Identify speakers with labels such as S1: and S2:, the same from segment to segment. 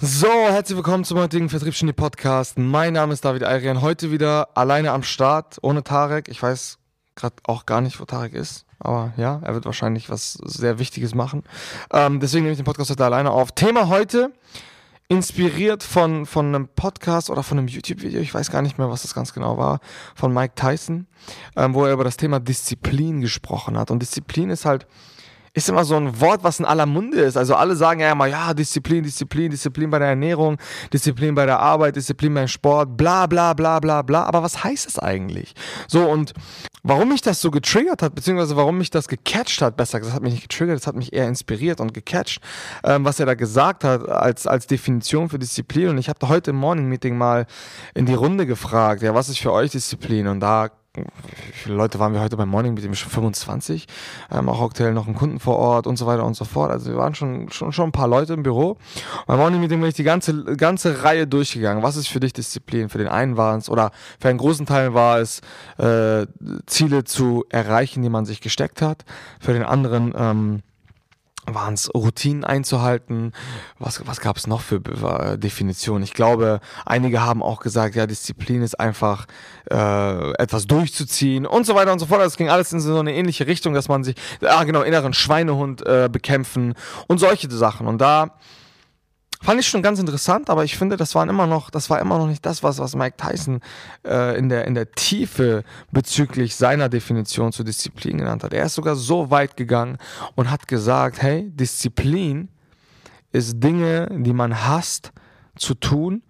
S1: So, herzlich willkommen zum heutigen Vertriebsgenie Podcast. Mein Name ist David Ayrian. Heute wieder alleine am Start, ohne Tarek. Ich weiß gerade auch gar nicht, wo Tarek ist. Aber ja, er wird wahrscheinlich was sehr Wichtiges machen. Ähm, deswegen nehme ich den Podcast heute alleine auf. Thema heute, inspiriert von, von einem Podcast oder von einem YouTube-Video, ich weiß gar nicht mehr, was das ganz genau war, von Mike Tyson, ähm, wo er über das Thema Disziplin gesprochen hat. Und Disziplin ist halt ist immer so ein Wort, was in aller Munde ist. Also alle sagen ja immer, ja, Disziplin, Disziplin, Disziplin bei der Ernährung, Disziplin bei der Arbeit, Disziplin beim Sport, bla bla bla bla bla. Aber was heißt das eigentlich? So, und warum mich das so getriggert hat, beziehungsweise warum mich das gecatcht hat, besser gesagt, das hat mich nicht getriggert, das hat mich eher inspiriert und gecatcht, ähm, was er da gesagt hat als, als Definition für Disziplin. Und ich habe heute im Morning Meeting mal in die Runde gefragt, ja, was ist für euch Disziplin? Und da wie viele Leute waren wir heute beim Morning Meeting? Schon 25. Ähm, auch aktuell noch einen Kunden vor Ort und so weiter und so fort. Also wir waren schon, schon, schon ein paar Leute im Büro. Beim Morning Meeting bin ich die ganze, ganze Reihe durchgegangen. Was ist für dich Disziplin? Für den einen war es, oder für einen großen Teil war es, äh, Ziele zu erreichen, die man sich gesteckt hat. Für den anderen, ähm, waren es Routinen einzuhalten? Was, was gab es noch für äh, Definitionen? Ich glaube, einige haben auch gesagt, ja, Disziplin ist einfach äh, etwas durchzuziehen und so weiter und so fort. Das ging alles in so eine ähnliche Richtung, dass man sich, ah genau, inneren Schweinehund äh, bekämpfen und solche Sachen. Und da Fand ich schon ganz interessant, aber ich finde, das waren immer noch, das war immer noch nicht das, was, was Mike Tyson äh, in, der, in der Tiefe bezüglich seiner Definition zur Disziplin genannt hat. Er ist sogar so weit gegangen und hat gesagt, hey, Disziplin ist Dinge, die man hasst zu tun,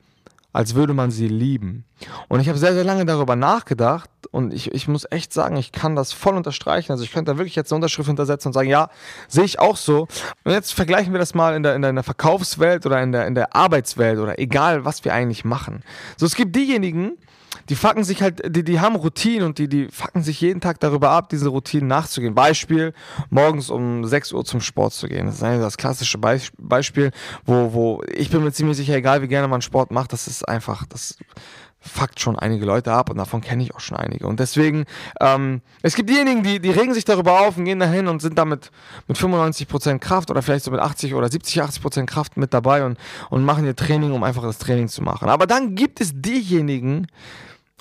S1: als würde man sie lieben. Und ich habe sehr, sehr lange darüber nachgedacht und ich, ich muss echt sagen, ich kann das voll unterstreichen. Also ich könnte da wirklich jetzt eine Unterschrift hintersetzen und sagen, ja, sehe ich auch so. Und jetzt vergleichen wir das mal in der, in der Verkaufswelt oder in der, in der Arbeitswelt oder egal, was wir eigentlich machen. So, es gibt diejenigen, die fucken sich halt, die, die haben Routinen und die, die fucken sich jeden Tag darüber ab, diese Routinen nachzugehen. Beispiel, morgens um 6 Uhr zum Sport zu gehen. Das ist das klassische Beispiel, wo, wo ich bin mir ziemlich sicher, egal wie gerne man Sport macht, das ist einfach, das fuckt schon einige Leute ab und davon kenne ich auch schon einige. Und deswegen, ähm, es gibt diejenigen, die, die regen sich darüber auf und gehen dahin und sind damit mit 95% Kraft oder vielleicht so mit 80 oder 70, 80% Kraft mit dabei und, und machen ihr Training, um einfach das Training zu machen. Aber dann gibt es diejenigen,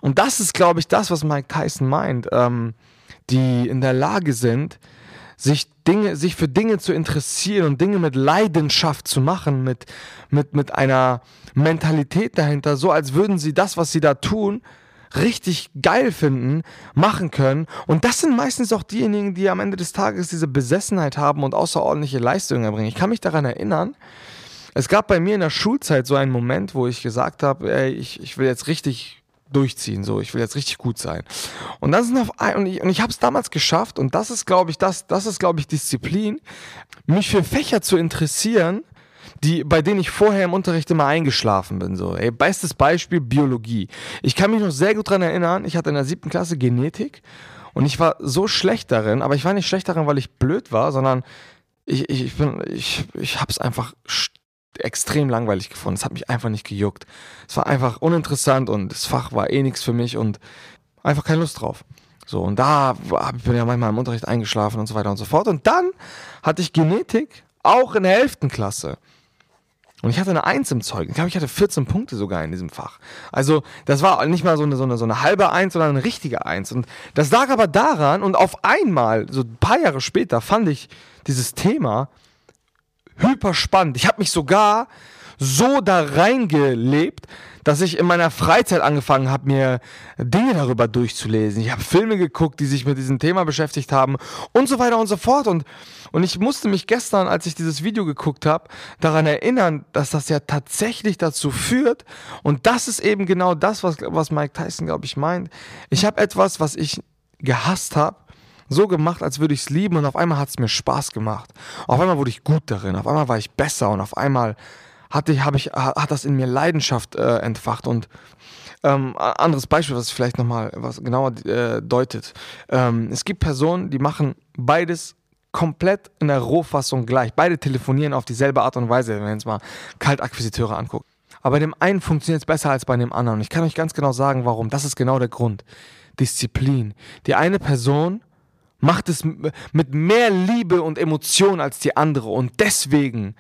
S1: und das ist, glaube ich, das, was Mike Tyson meint, ähm, die in der Lage sind, sich Dinge, sich für Dinge zu interessieren und Dinge mit Leidenschaft zu machen, mit, mit, mit einer Mentalität dahinter, so als würden sie das, was sie da tun, richtig geil finden, machen können. Und das sind meistens auch diejenigen, die am Ende des Tages diese Besessenheit haben und außerordentliche Leistungen erbringen. Ich kann mich daran erinnern, es gab bei mir in der Schulzeit so einen Moment, wo ich gesagt habe, ey, ich, ich will jetzt richtig durchziehen, so, ich will jetzt richtig gut sein. Und dann sind auf und ich, und ich habe es damals geschafft und das ist, glaube ich, das, das ist, glaube ich, Disziplin, mich für Fächer zu interessieren, die, bei denen ich vorher im Unterricht immer eingeschlafen bin. So. Ey, bestes Beispiel Biologie. Ich kann mich noch sehr gut daran erinnern, ich hatte in der siebten Klasse Genetik und ich war so schlecht darin, aber ich war nicht schlecht darin, weil ich blöd war, sondern ich, ich, ich bin, ich, ich hab's einfach extrem langweilig gefunden. Es hat mich einfach nicht gejuckt. Es war einfach uninteressant und das Fach war eh nichts für mich und einfach keine Lust drauf. So, und da bin ich ja manchmal im Unterricht eingeschlafen und so weiter und so fort. Und dann hatte ich Genetik auch in der 11. Klasse. Und ich hatte eine Eins im Zeugnis. Ich glaube, ich hatte 14 Punkte sogar in diesem Fach. Also, das war nicht mal so eine, so eine, so eine halbe Eins, sondern eine richtige Eins. Und das lag aber daran, und auf einmal, so ein paar Jahre später, fand ich dieses Thema hyper spannend. Ich habe mich sogar so da reingelebt, dass ich in meiner Freizeit angefangen habe, mir Dinge darüber durchzulesen. Ich habe Filme geguckt, die sich mit diesem Thema beschäftigt haben und so weiter und so fort. Und, und ich musste mich gestern, als ich dieses Video geguckt habe, daran erinnern, dass das ja tatsächlich dazu führt. Und das ist eben genau das, was, was Mike Tyson, glaube ich, meint. Ich habe etwas, was ich gehasst habe, so gemacht, als würde ich es lieben und auf einmal hat es mir Spaß gemacht. Auf einmal wurde ich gut darin, auf einmal war ich besser und auf einmal hatte ich, ich, hat das in mir Leidenschaft äh, entfacht und ähm, anderes Beispiel, was vielleicht nochmal was genauer äh, deutet. Ähm, es gibt Personen, die machen beides komplett in der Rohfassung gleich. Beide telefonieren auf dieselbe Art und Weise, wenn man jetzt mal Kaltakquisiteure anguckt. Aber bei dem einen funktioniert es besser als bei dem anderen. Und ich kann euch ganz genau sagen, warum. Das ist genau der Grund. Disziplin. Die eine Person macht es mit mehr Liebe und Emotion als die andere und deswegen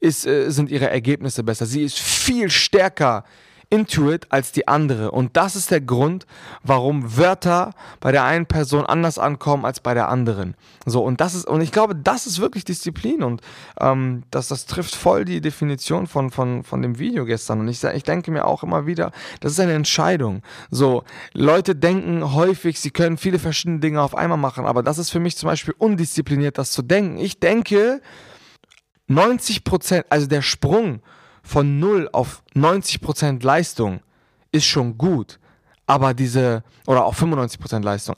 S1: ist, äh, sind ihre Ergebnisse besser. Sie ist viel stärker Intuit als die andere. Und das ist der Grund, warum Wörter bei der einen Person anders ankommen als bei der anderen. So, und das ist, und ich glaube, das ist wirklich Disziplin und ähm, das, das trifft voll die Definition von, von, von dem Video gestern. Und ich, ich denke mir auch immer wieder, das ist eine Entscheidung. So, Leute denken häufig, sie können viele verschiedene Dinge auf einmal machen, aber das ist für mich zum Beispiel undiszipliniert, das zu denken. Ich denke, 90 Prozent, also der Sprung von 0 auf 90% Leistung ist schon gut, aber diese, oder auch 95% Leistung,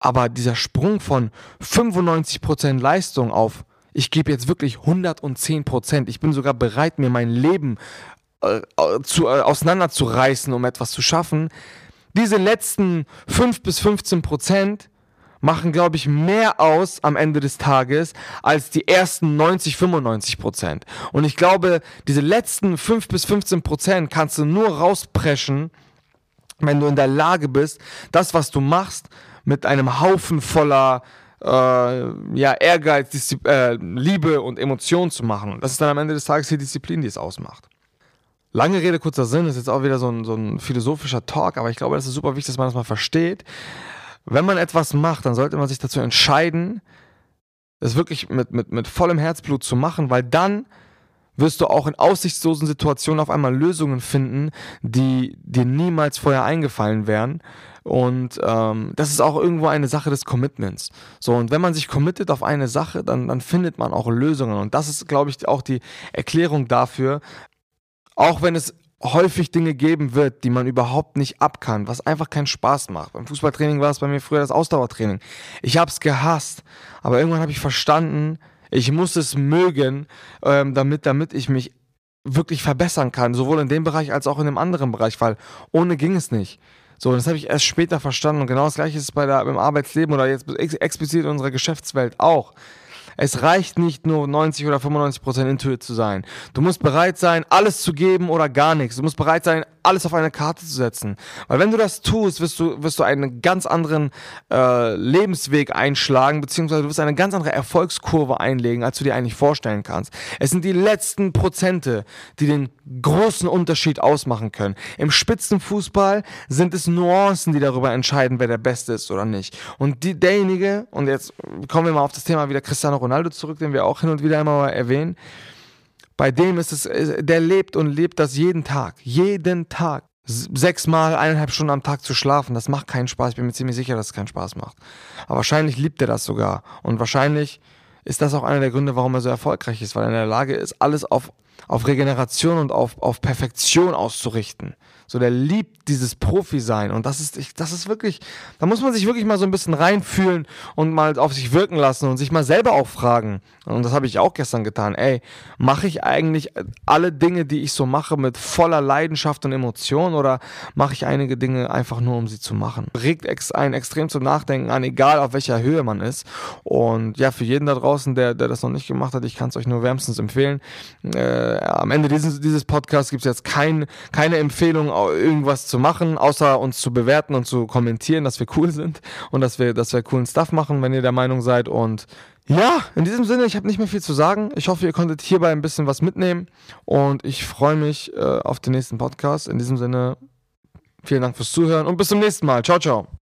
S1: aber dieser Sprung von 95% Leistung auf, ich gebe jetzt wirklich 110%, ich bin sogar bereit, mir mein Leben äh, zu, äh, auseinanderzureißen, um etwas zu schaffen, diese letzten 5 bis 15 machen, glaube ich, mehr aus am Ende des Tages als die ersten 90, 95 Prozent. Und ich glaube, diese letzten 5 bis 15 Prozent kannst du nur rauspreschen, wenn du in der Lage bist, das, was du machst, mit einem Haufen voller äh, ja, Ehrgeiz, Diszi äh, Liebe und Emotion zu machen. Das ist dann am Ende des Tages die Disziplin, die es ausmacht. Lange Rede, kurzer Sinn, ist jetzt auch wieder so ein, so ein philosophischer Talk, aber ich glaube, das ist super wichtig, dass man das mal versteht wenn man etwas macht, dann sollte man sich dazu entscheiden, es wirklich mit, mit, mit vollem Herzblut zu machen, weil dann wirst du auch in aussichtslosen Situationen auf einmal Lösungen finden, die dir niemals vorher eingefallen wären. Und ähm, das ist auch irgendwo eine Sache des Commitments. So, und wenn man sich committet auf eine Sache, dann, dann findet man auch Lösungen. Und das ist, glaube ich, auch die Erklärung dafür, auch wenn es häufig Dinge geben wird, die man überhaupt nicht abkann, was einfach keinen Spaß macht. Beim Fußballtraining war es bei mir früher das Ausdauertraining. Ich habe es gehasst, aber irgendwann habe ich verstanden, ich muss es mögen, ähm, damit, damit ich mich wirklich verbessern kann, sowohl in dem Bereich als auch in dem anderen Bereich, weil ohne ging es nicht. So, das habe ich erst später verstanden und genau das gleiche ist es bei der, im Arbeitsleben oder jetzt explizit in unserer Geschäftswelt auch. Es reicht nicht nur 90 oder 95 Prozent Intuit zu sein. Du musst bereit sein, alles zu geben oder gar nichts. Du musst bereit sein, alles auf eine Karte zu setzen. Weil wenn du das tust, wirst du, wirst du einen ganz anderen äh, Lebensweg einschlagen, beziehungsweise du wirst eine ganz andere Erfolgskurve einlegen, als du dir eigentlich vorstellen kannst. Es sind die letzten Prozente, die den großen Unterschied ausmachen können. Im Spitzenfußball sind es Nuancen, die darüber entscheiden, wer der Beste ist oder nicht. Und die, derjenige, und jetzt kommen wir mal auf das Thema wieder Cristiano Ronaldo zurück, den wir auch hin und wieder einmal erwähnen, bei dem ist es, der lebt und lebt das jeden Tag. Jeden Tag. Sechsmal, eineinhalb Stunden am Tag zu schlafen, das macht keinen Spaß. Ich bin mir ziemlich sicher, dass es keinen Spaß macht. Aber wahrscheinlich liebt er das sogar. Und wahrscheinlich ist das auch einer der Gründe, warum er so erfolgreich ist, weil er in der Lage ist, alles auf, auf Regeneration und auf, auf Perfektion auszurichten. So, der liebt dieses Profi-Sein. Und das ist, ich, das ist wirklich, da muss man sich wirklich mal so ein bisschen reinfühlen und mal auf sich wirken lassen und sich mal selber auch fragen. Und das habe ich auch gestern getan. Ey, mache ich eigentlich alle Dinge, die ich so mache, mit voller Leidenschaft und Emotion oder mache ich einige Dinge einfach nur, um sie zu machen? Regt ex einen extrem zum Nachdenken an, egal auf welcher Höhe man ist. Und ja, für jeden da draußen, der, der das noch nicht gemacht hat, ich kann es euch nur wärmstens empfehlen. Äh, am Ende dieses, dieses Podcasts gibt es jetzt kein, keine Empfehlung irgendwas zu machen, außer uns zu bewerten und zu kommentieren, dass wir cool sind und dass wir, dass wir coolen Stuff machen, wenn ihr der Meinung seid. Und ja, in diesem Sinne, ich habe nicht mehr viel zu sagen. Ich hoffe, ihr konntet hierbei ein bisschen was mitnehmen und ich freue mich äh, auf den nächsten Podcast. In diesem Sinne, vielen Dank fürs Zuhören und bis zum nächsten Mal. Ciao, ciao.